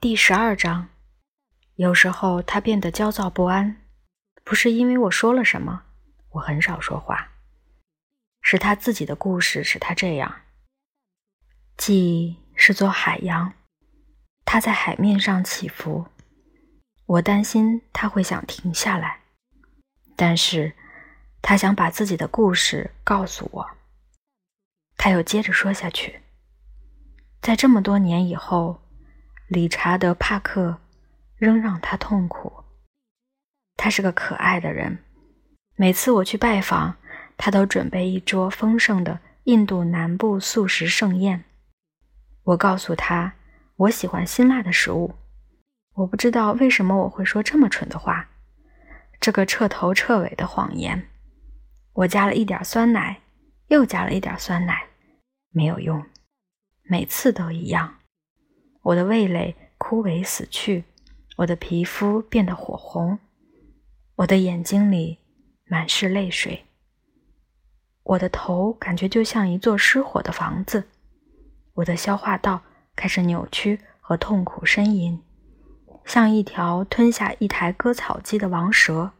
第十二章，有时候他变得焦躁不安，不是因为我说了什么，我很少说话，是他自己的故事使他这样。记忆是座海洋，它在海面上起伏，我担心他会想停下来，但是他想把自己的故事告诉我。他又接着说下去，在这么多年以后。理查德·帕克仍让他痛苦。他是个可爱的人，每次我去拜访，他都准备一桌丰盛的印度南部素食盛宴。我告诉他，我喜欢辛辣的食物。我不知道为什么我会说这么蠢的话，这个彻头彻尾的谎言。我加了一点酸奶，又加了一点酸奶，没有用，每次都一样。我的味蕾枯萎死去，我的皮肤变得火红，我的眼睛里满是泪水，我的头感觉就像一座失火的房子，我的消化道开始扭曲和痛苦呻吟，像一条吞下一台割草机的王蛇。